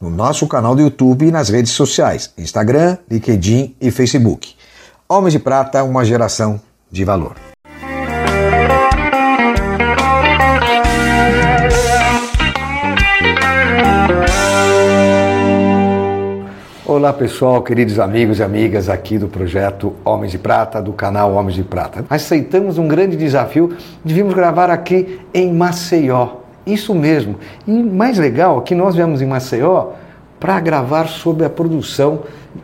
no nosso canal do YouTube e nas redes sociais, Instagram, LinkedIn e Facebook. Homens de Prata, uma geração de valor. Olá pessoal, queridos amigos e amigas aqui do projeto Homens de Prata, do canal Homens de Prata. Aceitamos um grande desafio de virmos gravar aqui em Maceió, isso mesmo. E mais legal que nós viemos em Maceió para gravar sobre a produção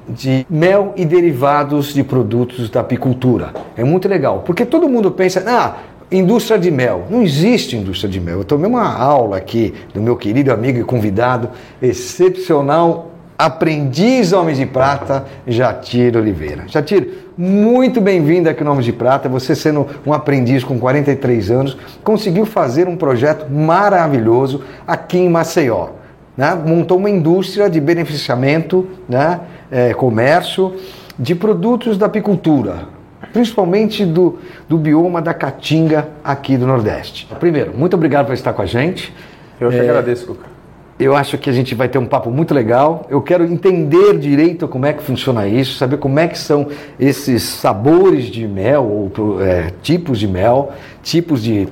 de mel e derivados de produtos da apicultura. É muito legal, porque todo mundo pensa, ah, indústria de mel. Não existe indústria de mel. Eu tomei uma aula aqui do meu querido amigo e convidado, excepcional aprendiz Homens de Prata, Jatir Oliveira. Jatir, muito bem-vindo aqui no Homens de Prata. Você sendo um aprendiz com 43 anos, conseguiu fazer um projeto maravilhoso aqui em Maceió. Né? Montou uma indústria de beneficiamento, né? É, comércio de produtos da apicultura, principalmente do, do bioma da Caatinga aqui do Nordeste. Primeiro, muito obrigado por estar com a gente. Eu que é, agradeço, Cuca. Eu acho que a gente vai ter um papo muito legal. Eu quero entender direito como é que funciona isso, saber como é que são esses sabores de mel, ou é, tipos de mel, tipos de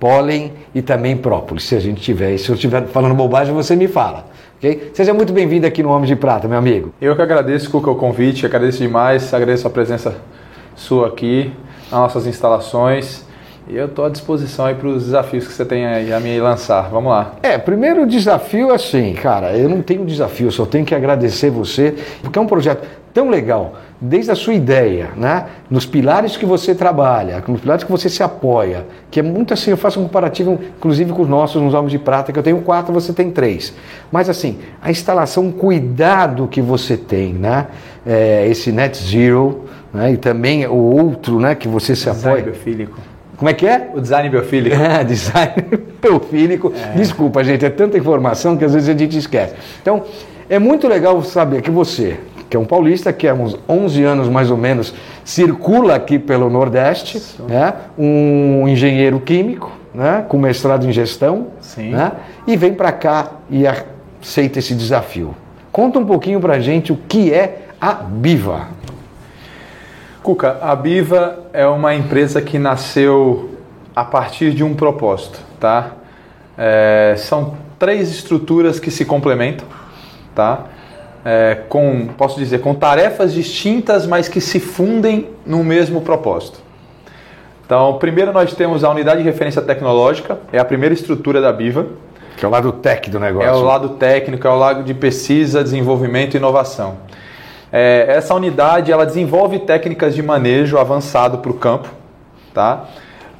pólen e também própolis, se a gente tiver. E se eu estiver falando bobagem, você me fala. Okay? Seja muito bem-vindo aqui no Homem de Prata, meu amigo. Eu que agradeço, Cuca, o convite, agradeço demais, agradeço a presença sua aqui nas nossas instalações. E eu estou à disposição aí para os desafios que você tem aí a me lançar. Vamos lá. É, primeiro desafio assim, cara, eu não tenho desafio, eu só tenho que agradecer você, porque é um projeto tão legal, desde a sua ideia, né? Nos pilares que você trabalha, nos pilares que você se apoia, que é muito assim, eu faço um comparativo, inclusive com os nossos, nos Homens de Prata, que eu tenho quatro, você tem três. Mas assim, a instalação, o cuidado que você tem, né? É, esse net zero, né? E também o outro, né? Que você se apoia. Biofílico. Como é que é? O design biofílico. É, design biofílico. É. Desculpa, gente, é tanta informação que às vezes a gente esquece. Então, é muito legal saber que você, que é um paulista, que há uns 11 anos mais ou menos, circula aqui pelo Nordeste, né? um engenheiro químico, né? com mestrado em gestão, né? e vem para cá e aceita esse desafio. Conta um pouquinho para a gente o que é a Biva. Cuca, a Biva é uma empresa que nasceu a partir de um propósito, tá? É, são três estruturas que se complementam, tá? É, com, posso dizer, com tarefas distintas, mas que se fundem no mesmo propósito. Então, primeiro nós temos a unidade de referência tecnológica, é a primeira estrutura da Biva. Que é o lado técnico do negócio. É o lado técnico, é o lado de pesquisa, desenvolvimento e inovação. É, essa unidade ela desenvolve técnicas de manejo avançado para o campo, tá?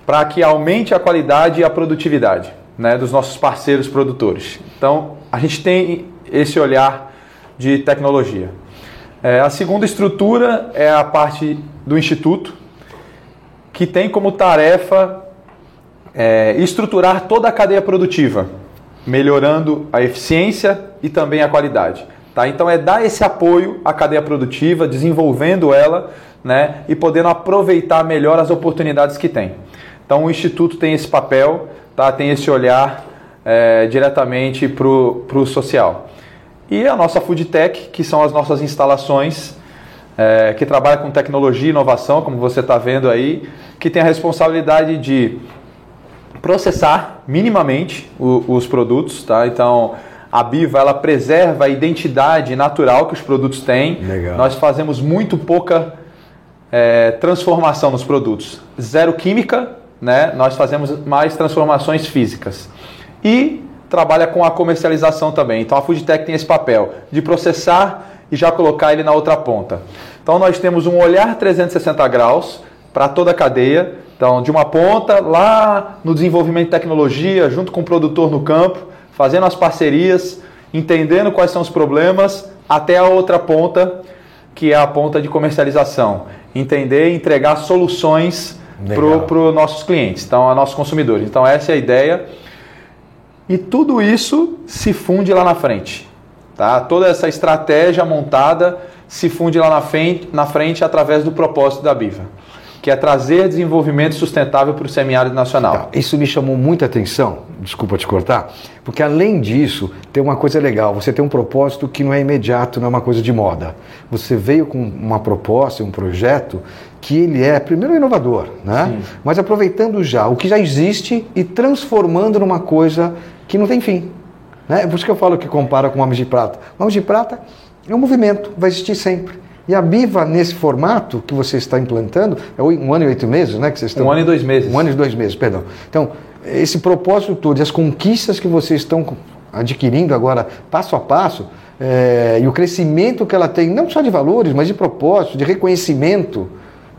para que aumente a qualidade e a produtividade né, dos nossos parceiros produtores. Então, a gente tem esse olhar de tecnologia. É, a segunda estrutura é a parte do Instituto, que tem como tarefa é, estruturar toda a cadeia produtiva, melhorando a eficiência e também a qualidade. Tá? Então é dar esse apoio à cadeia produtiva, desenvolvendo ela né, e podendo aproveitar melhor as oportunidades que tem. Então o Instituto tem esse papel, tá? tem esse olhar é, diretamente para o social. E a nossa Food Tech, que são as nossas instalações é, que trabalha com tecnologia e inovação, como você está vendo aí, que tem a responsabilidade de processar minimamente o, os produtos, tá? Então a Biva ela preserva a identidade natural que os produtos têm. Legal. Nós fazemos muito pouca é, transformação nos produtos. Zero química, né? Nós fazemos mais transformações físicas. E trabalha com a comercialização também. Então a Foodtech tem esse papel de processar e já colocar ele na outra ponta. Então nós temos um olhar 360 graus para toda a cadeia. Então, de uma ponta lá no desenvolvimento de tecnologia, junto com o produtor no campo, fazendo as parcerias, entendendo quais são os problemas, até a outra ponta, que é a ponta de comercialização. Entender e entregar soluções para os nossos clientes, então, a nossos consumidores. Então, essa é a ideia. E tudo isso se funde lá na frente. Tá? Toda essa estratégia montada se funde lá na frente, na frente através do propósito da Biva que é trazer desenvolvimento sustentável para o semiárido nacional. Isso me chamou muita atenção, desculpa te cortar, porque além disso, tem uma coisa legal, você tem um propósito que não é imediato, não é uma coisa de moda. Você veio com uma proposta, um projeto que ele é, primeiro, inovador, né? Sim. mas aproveitando já o que já existe e transformando numa coisa que não tem fim. Né? Por isso que eu falo que compara com o Homem de Prata. O Homem de Prata é um movimento, vai existir sempre. E a Biva, nesse formato que você está implantando, é um ano e oito meses, né? Que vocês estão... Um ano e dois meses. Um ano e dois meses, perdão. Então, esse propósito todo e as conquistas que vocês estão adquirindo agora, passo a passo, é, e o crescimento que ela tem, não só de valores, mas de propósito, de reconhecimento,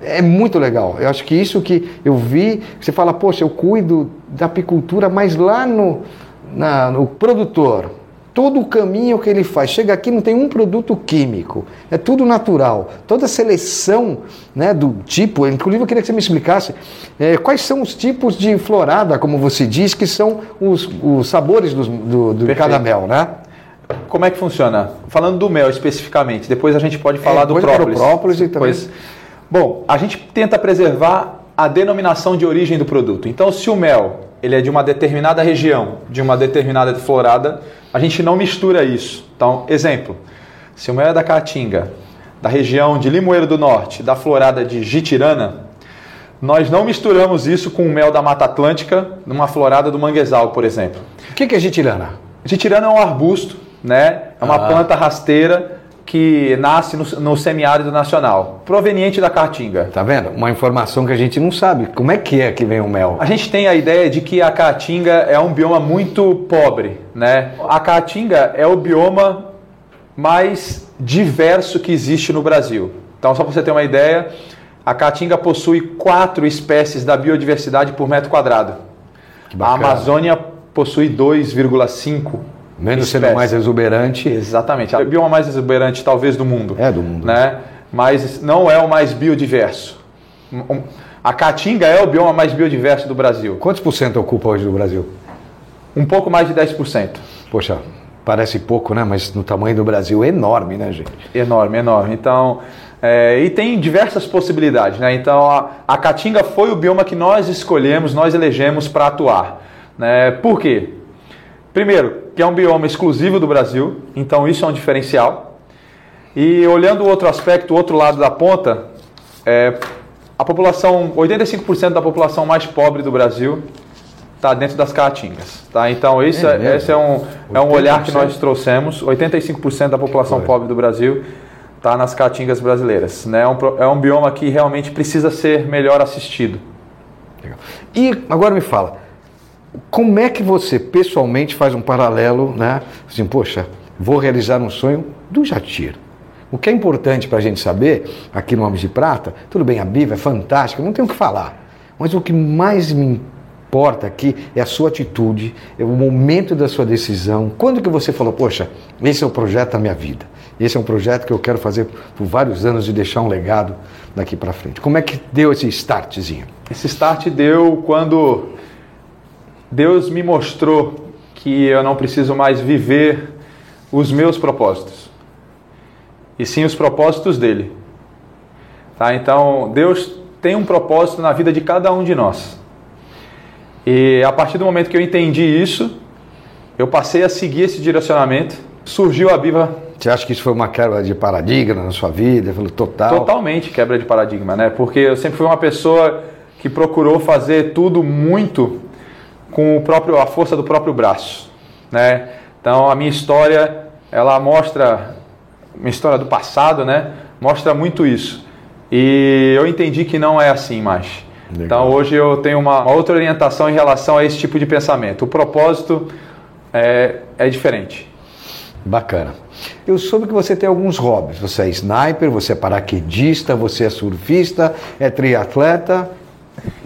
é muito legal. Eu acho que isso que eu vi, você fala, poxa, eu cuido da apicultura, mas lá no, na, no produtor, todo o caminho que ele faz. Chega aqui, não tem um produto químico, é tudo natural. Toda a seleção né, do tipo, inclusive eu queria que você me explicasse é, quais são os tipos de florada, como você diz, que são os, os sabores do, do, do cada mel, né? Como é que funciona? Falando do mel especificamente, depois a gente pode falar é, do própolis. própolis e depois... Bom, a gente tenta preservar a denominação de origem do produto. Então, se o mel ele é de uma determinada região, de uma determinada florada, a gente não mistura isso. Então, exemplo, se o mel é da Caatinga, da região de Limoeiro do Norte, da florada de Jitirana, nós não misturamos isso com o mel da Mata Atlântica, numa florada do manguezal, por exemplo. O que é Jitirana? Jitirana é um arbusto, né? É uma ah. planta rasteira que nasce no, no, semiárido nacional, proveniente da caatinga. Tá vendo? Uma informação que a gente não sabe. Como é que é que vem o mel? A gente tem a ideia de que a caatinga é um bioma muito pobre, né? A caatinga é o bioma mais diverso que existe no Brasil. Então, só para você ter uma ideia, a caatinga possui quatro espécies da biodiversidade por metro quadrado. A Amazônia possui 2,5 Menos espécie. sendo mais exuberante. Exatamente. A bioma mais exuberante, talvez, do mundo. É do mundo. Né? Mas não é o mais biodiverso. A Caatinga é o bioma mais biodiverso do Brasil. Quantos por cento ocupa hoje do Brasil? Um pouco mais de 10%. Poxa, parece pouco, né? Mas no tamanho do Brasil é enorme, né, gente? Enorme, enorme. Então, é, e tem diversas possibilidades, né? Então, a, a Caatinga foi o bioma que nós escolhemos, nós elegemos para atuar. Né? Por quê? Primeiro, que é um bioma exclusivo do Brasil, então isso é um diferencial. E olhando o outro aspecto, o outro lado da ponta, é, a população, 85% da população mais pobre do Brasil está dentro das caatingas. Tá? Então esse é, é esse é, um, é um olhar que nós trouxemos. 85% da população Foi. pobre do Brasil está nas caatingas brasileiras. Né? É, um, é um bioma que realmente precisa ser melhor assistido. Legal. E agora me fala, como é que você pessoalmente faz um paralelo, né? Assim, poxa, vou realizar um sonho do Jatir. O que é importante para a gente saber, aqui no Homens de Prata, tudo bem, a Bíblia é fantástica, não tem o que falar. Mas o que mais me importa aqui é a sua atitude, é o momento da sua decisão. Quando que você falou, poxa, esse é o projeto da minha vida. Esse é um projeto que eu quero fazer por vários anos e deixar um legado daqui para frente. Como é que deu esse startzinho? Esse start deu quando Deus me mostrou que eu não preciso mais viver os meus propósitos, e sim os propósitos dele. Tá? Então, Deus tem um propósito na vida de cada um de nós. E a partir do momento que eu entendi isso, eu passei a seguir esse direcionamento. Surgiu a Bíblia. Você acha que isso foi uma quebra de paradigma na sua vida? Total. Totalmente quebra de paradigma, né? Porque eu sempre fui uma pessoa que procurou fazer tudo muito com o próprio, a força do próprio braço. Né? Então a minha história, ela mostra, minha história do passado, né? mostra muito isso. E eu entendi que não é assim mais. Legal. Então hoje eu tenho uma, outra orientação em relação a esse tipo de pensamento. O propósito é, é diferente. Bacana. Eu soube que você tem alguns hobbies. Você é sniper, você é paraquedista, você é surfista, é triatleta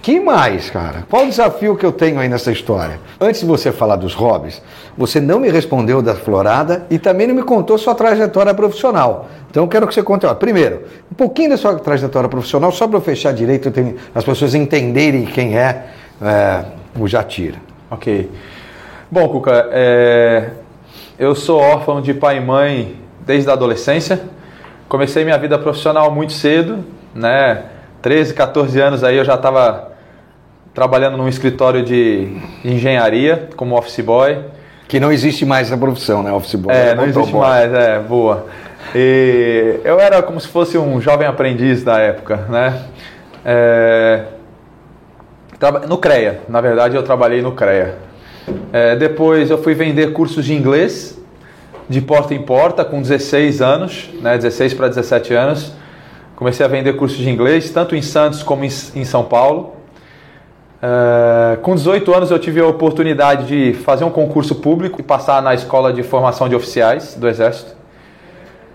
Que mais, cara? Qual o desafio que eu tenho aí nessa história? Antes de você falar dos hobbies, você não me respondeu da florada e também não me contou sua trajetória profissional. Então eu quero que você conte, ó, primeiro, um pouquinho da sua trajetória profissional, só para eu fechar direito, as pessoas entenderem quem é, é o Jatira. Ok. Bom, Cuca, é... eu sou órfão de pai e mãe desde a adolescência. Comecei minha vida profissional muito cedo, né? 13, 14 anos aí eu já estava trabalhando num escritório de engenharia como office boy. Que não existe mais essa profissão, né? Office boy. É, não existe boy. mais, é, boa. E eu era como se fosse um jovem aprendiz da época, né? É, no CREA, na verdade eu trabalhei no CREA. É, depois eu fui vender cursos de inglês de porta em porta com 16 anos, né, 16 para 17 anos. Comecei a vender cursos de inglês, tanto em Santos como em, em São Paulo. Uh, com 18 anos eu tive a oportunidade de fazer um concurso público e passar na escola de formação de oficiais do Exército.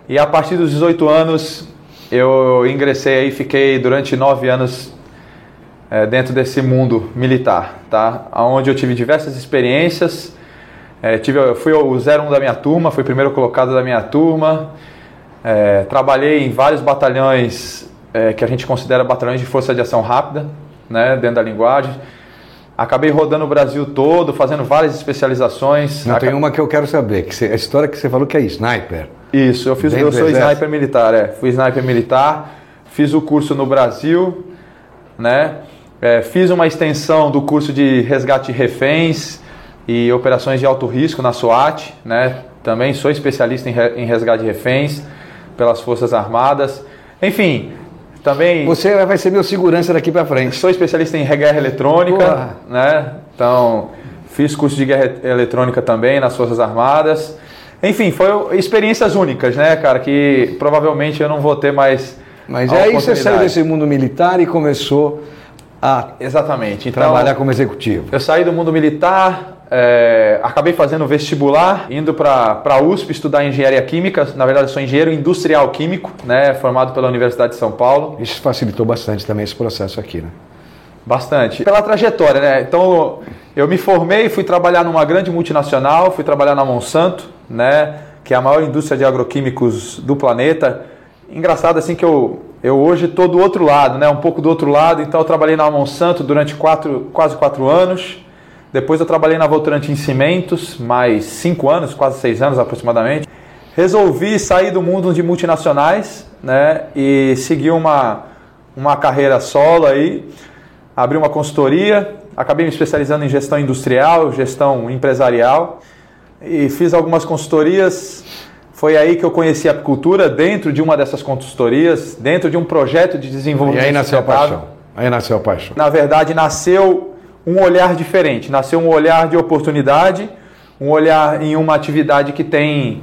E a partir dos 18 anos eu ingressei e fiquei durante nove anos é, dentro desse mundo militar, tá? Onde eu tive diversas experiências. É, tive, eu fui o 01 da minha turma, fui primeiro colocado da minha turma. É, trabalhei em vários batalhões que a gente considera batalhões de força de ação rápida, né, dentro da linguagem. Acabei rodando o Brasil todo, fazendo várias especializações. Não, tem uma que eu quero saber, que você, a história que você falou que é sniper. Isso, eu fiz, eu sou sniper militar, é. Fui sniper militar, fiz o curso no Brasil, né? É, fiz uma extensão do curso de resgate de reféns e operações de alto risco na SWAT, né? Também sou especialista em, re, em resgate de reféns pelas Forças Armadas. Enfim, também. Você vai ser meu segurança daqui para frente. Sou especialista em guerra eletrônica, né? Então, fiz curso de guerra eletrônica também nas Forças Armadas. Enfim, foi experiências únicas, né, cara? Que provavelmente eu não vou ter mais. Mas aí você saiu desse mundo militar e começou a Exatamente. Então, trabalhar como executivo. Eu saí do mundo militar, é, acabei fazendo vestibular, indo para a USP estudar engenharia química. Na verdade, sou engenheiro industrial químico, né, formado pela Universidade de São Paulo. Isso facilitou bastante também esse processo aqui, né? Bastante. Pela trajetória, né? Então, eu me formei, fui trabalhar numa grande multinacional, fui trabalhar na Monsanto, né, que é a maior indústria de agroquímicos do planeta. Engraçado assim que eu, eu hoje estou do outro lado, né, um pouco do outro lado. Então, eu trabalhei na Monsanto durante quatro, quase quatro anos. Depois eu trabalhei na Voltrante em Cimentos, mais cinco anos, quase seis anos aproximadamente. Resolvi sair do mundo de multinacionais né, e seguir uma, uma carreira solo aí. Abri uma consultoria, acabei me especializando em gestão industrial, gestão empresarial e fiz algumas consultorias. Foi aí que eu conheci a apicultura dentro de uma dessas consultorias, dentro de um projeto de desenvolvimento. E aí nasceu a paixão. Aí nasceu a paixão. Na verdade, nasceu um olhar diferente, nasceu um olhar de oportunidade, um olhar em uma atividade que tem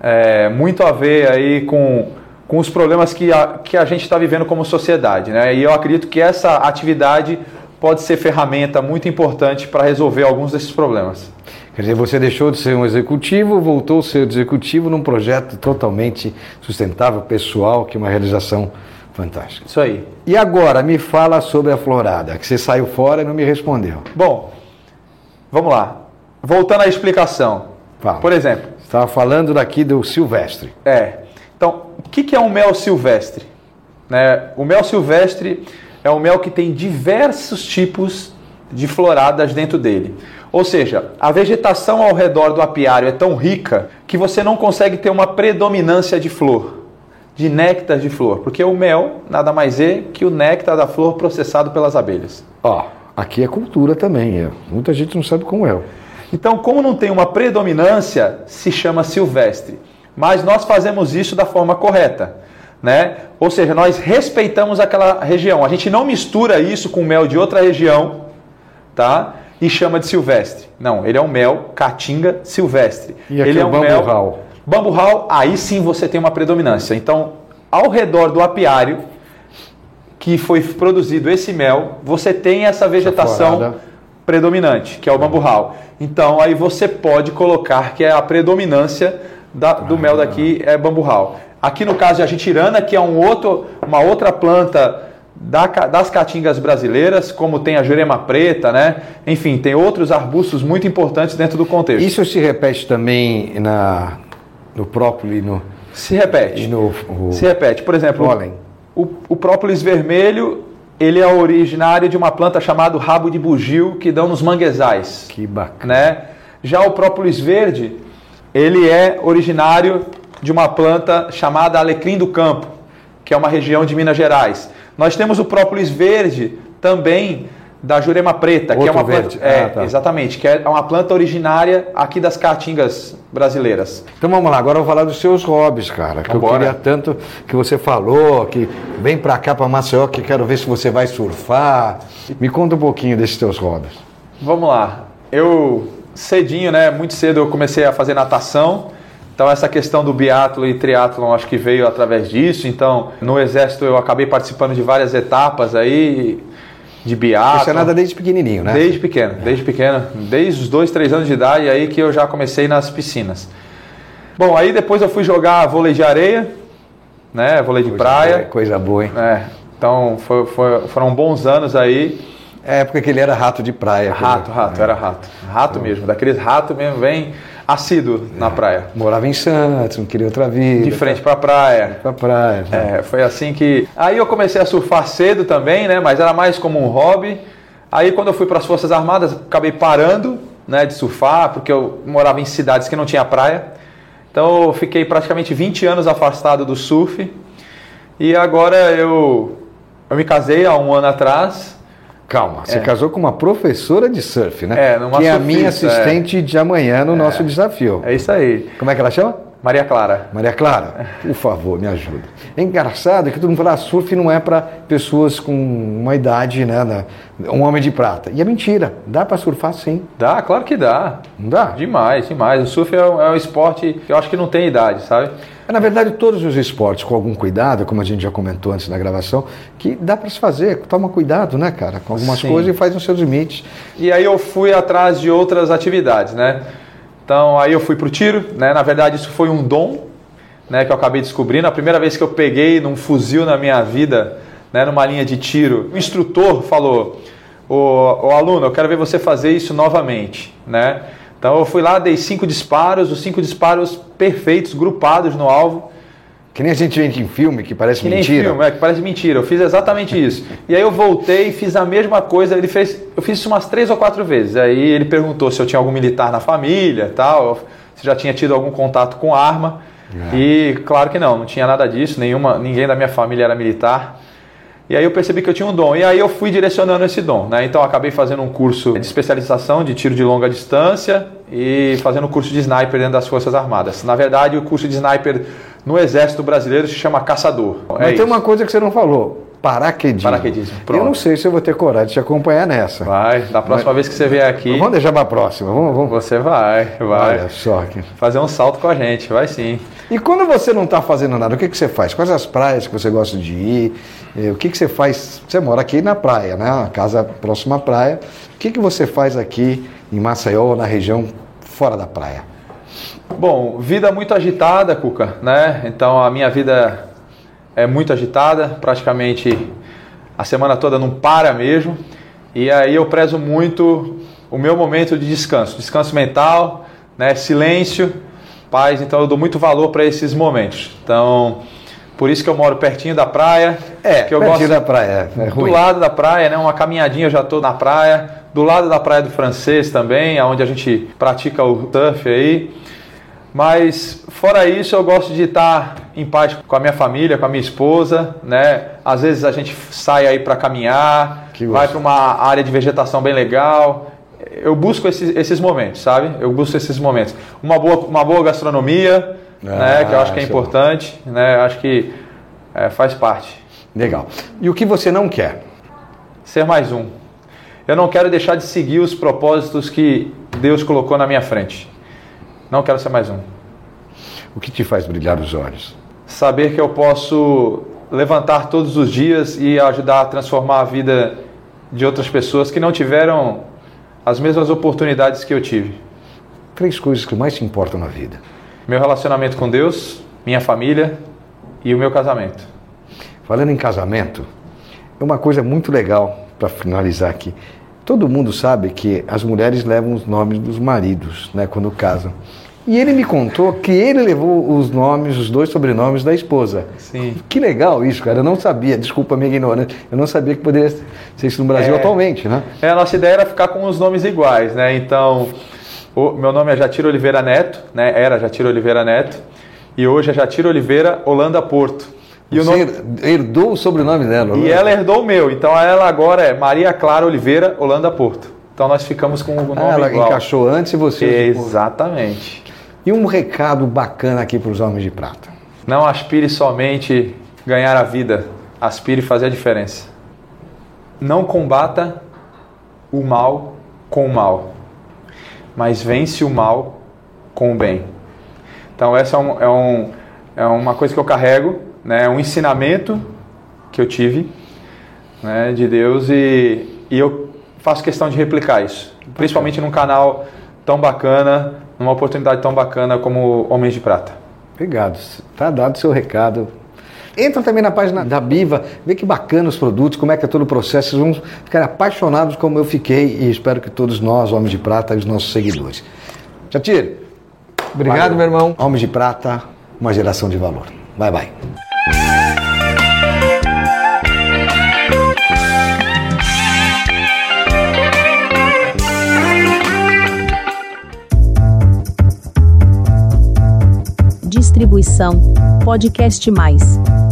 é, muito a ver aí com, com os problemas que a, que a gente está vivendo como sociedade. Né? E eu acredito que essa atividade pode ser ferramenta muito importante para resolver alguns desses problemas. Quer dizer, você deixou de ser um executivo, voltou a ser executivo num projeto totalmente sustentável, pessoal, que é uma realização Fantástico. Isso aí. E agora, me fala sobre a florada, que você saiu fora e não me respondeu. Bom, vamos lá. Voltando à explicação. Fala. Por exemplo. Estava falando daqui do silvestre. É. Então, o que é um mel silvestre? Né? O mel silvestre é um mel que tem diversos tipos de floradas dentro dele. Ou seja, a vegetação ao redor do apiário é tão rica que você não consegue ter uma predominância de flor de néctar de flor, porque o mel nada mais é que o néctar da flor processado pelas abelhas. Ó, aqui é cultura também, é. muita gente não sabe como é. Então, como não tem uma predominância, se chama silvestre. Mas nós fazemos isso da forma correta, né? Ou seja, nós respeitamos aquela região. A gente não mistura isso com mel de outra região, tá? E chama de silvestre. Não, ele é um mel caatinga silvestre. E aqui ele é um mel Bambu hall, aí sim você tem uma predominância. Então, ao redor do apiário que foi produzido esse mel, você tem essa vegetação essa predominante, que é o bambu hall. Então, aí você pode colocar que é a predominância da, do ah, mel daqui é bambu hall. Aqui no caso de a jitirana, que é um outro, uma outra planta da, das caatingas brasileiras, como tem a jurema preta, né? Enfim, tem outros arbustos muito importantes dentro do contexto. Isso se repete também na, no própolis no se repete. no o, Se repete. Por exemplo, o, o própolis vermelho, ele é originário de uma planta chamada rabo de bugio que dão nos manguezais, Que bacana. né? Já o própolis verde, ele é originário de uma planta chamada alecrim do campo, que é uma região de Minas Gerais. Nós temos o própolis verde também da jurema preta, que é Outro uma planta, verde. é, Ah, tá. exatamente, que é uma planta originária aqui das caatingas brasileiras. Então vamos lá, agora eu vou falar dos seus hobbies, cara. Que eu Vambora. queria tanto que você falou, que vem pra cá, pra Maceió, que quero ver se você vai surfar. Me conta um pouquinho desses teus hobbies. Vamos lá. Eu cedinho, né? Muito cedo eu comecei a fazer natação. Então essa questão do biatlo e triatlon acho que veio através disso. Então no exército eu acabei participando de várias etapas aí de biatlo. Você é nada desde pequenininho, né? Desde pequeno, desde pequeno, desde os dois, três anos de idade aí que eu já comecei nas piscinas. Bom, aí depois eu fui jogar vôlei de areia, né? Vôlei de Coisa praia. boa, Coisa boa, hein? É, então foi- foi- foram bons anos aí. É época que ele era rato de praia. Rato, rato, era rato. Rato mesmo, daqueles ratos mesmo, bem assíduo na praia. Morava em Santos, não queria outra vida. De frente pra praia. Pra praia. É, foi assim que. Aí eu comecei a surfar cedo também, né? Mas era mais como um hobby. Aí quando eu fui para as Forças Armadas, acabei parando né, de surfar, porque eu morava em cidades que não tinha praia. Então eu fiquei praticamente 20 anos afastado do surf. E agora eu, eu me casei há um ano atrás. Calma, você É. casou com uma professora de surf, né? É, numa que é a surfista, minha assistente de amanhã no nosso desafio. É isso aí. Como é que ela chama? Maria Clara. Maria Clara, por favor, me ajuda. É engraçado que todo mundo fala, ah, surf não é para pessoas com uma idade, né, né, um homem de prata. E é mentira, dá para surfar sim, Dá, claro que dá. não dá? Demais, demais. O surf é um, é um esporte que eu acho que não tem idade, sabe? É, Na verdade, todos os esportes, com algum cuidado, como a gente já comentou antes na gravação, que dá para se fazer, toma cuidado, né, cara, com algumas Sim. coisas e faz nos seus limites. E aí eu fui atrás de outras atividades, né? Então aí eu fui pro tiro, né? Na verdade isso foi um dom, né? Que eu acabei descobrindo. A primeira vez que eu peguei num fuzil na minha vida, né? Numa linha de tiro, o instrutor falou: "O, aluno, eu quero ver você fazer isso novamente", né? Então eu fui lá, dei cinco disparos, os cinco disparos perfeitos, grupados no alvo. Que nem a gente vê em filme, que parece Que nem mentira. filme, é, que parece mentira. Eu fiz exatamente isso. E aí eu voltei e fiz a mesma coisa. Ele fez, eu fiz isso umas três ou quatro vezes. Aí ele perguntou se eu tinha algum militar na família, tal, se já tinha tido algum contato com arma. E claro que não, não tinha nada disso. Nenhuma, ninguém da minha família era militar. E aí eu percebi que eu tinha um dom. E aí eu fui direcionando esse dom. Né? Então eu acabei fazendo um curso de especialização de tiro de longa distância e fazendo um curso de sniper dentro das Forças Armadas. Na verdade, o curso de sniper no Exército Brasileiro se chama caçador. Mas É tem isso. uma coisa que você não falou: paraquedismo. Paraquedismo, Eu pronto. não sei se eu vou ter coragem de te acompanhar nessa. Vai, da próxima vez que você vier aqui, Vamos deixar para a próxima. Vamos, vamos. você vai, vai Olha só. Que... fazer um salto com a gente, vai sim. E quando você não está fazendo nada, o que, que você faz? Quais as praias que você gosta de ir? Eh, O que, que você faz? Você mora aqui na praia, né? Uma casa próxima à praia. O que, que você faz aqui em Maceió, na região fora da praia? Bom, vida muito agitada, Cuca, né? Então a minha vida é muito agitada, praticamente a semana toda não para mesmo. E aí eu prezo muito o meu momento de descanso, descanso mental, né? Silêncio, paz. Então eu dou muito valor para esses momentos. Então por isso que eu moro pertinho da praia. que eu pertinho gosto da praia. É do ruim. lado da praia, né? Uma caminhadinha eu já estou na praia. Do lado da praia do francês também, onde a gente pratica o surf aí. Mas fora isso, eu gosto de estar em paz com a minha família, com a minha esposa, né? Às vezes a gente sai aí para caminhar, vai para uma área de vegetação bem legal. Eu busco esses, esses momentos, sabe? Eu busco esses momentos. Uma boa, uma boa gastronomia, né? Que eu acho que é é bom. importante, né? Eu acho que é, faz parte. Legal. E o que você não quer? Ser mais um. Eu não quero deixar de seguir os propósitos que Deus colocou na minha frente. Não quero ser mais um. O que te faz brilhar os olhos? Saber que eu posso levantar todos os dias e ajudar a transformar a vida de outras pessoas que não tiveram as mesmas oportunidades que eu tive. Três coisas que mais te importam na vida. Meu relacionamento com Deus, minha família e o meu casamento. Falando em casamento, uma coisa muito legal para finalizar aqui. Todo mundo sabe que as mulheres levam os nomes dos maridos, né, quando casam. E ele me contou que ele levou os nomes, os dois sobrenomes da esposa. Sim. Que legal isso, cara. Eu não sabia, desculpa a minha ignorância, eu não sabia que poderia ser isso no Brasil É. atualmente, né? É, a nossa ideia era ficar com os nomes iguais, né? Então, o meu nome é Jatiro Oliveira Neto, né? Era Jatiro Oliveira Neto. E hoje é Jatiro Oliveira Holanda Porto. E, o Você nome, herdou o sobrenome dela, e né? ela herdou o meu. Então, ela agora é Maria Clara Oliveira Holanda Porto. Então, nós ficamos com o nome Ah, ela igual. encaixou antes e você. Exatamente. E um recado bacana aqui para os homens de prata. Não aspire somente ganhar a vida, aspire fazer a diferença. Não combata o mal com o mal, mas vence o mal com o bem. Então essa é, um, é, um, é uma coisa que eu carrego, né? é um ensinamento que eu tive né, de Deus e, e eu faço questão de replicar isso, principalmente num canal tão bacana, numa oportunidade tão bacana como Homens de Prata. Obrigado. Tá dado o seu recado. Entra também na página da Biva, vê que bacana os produtos, como é que é todo o processo. Vocês vão ficar apaixonados como eu fiquei e espero que todos nós, Homens de Prata, e os nossos seguidores. Jatir, obrigado, Valeu. meu irmão. Homens de Prata, uma geração de valor. Bye, bye. Distribuição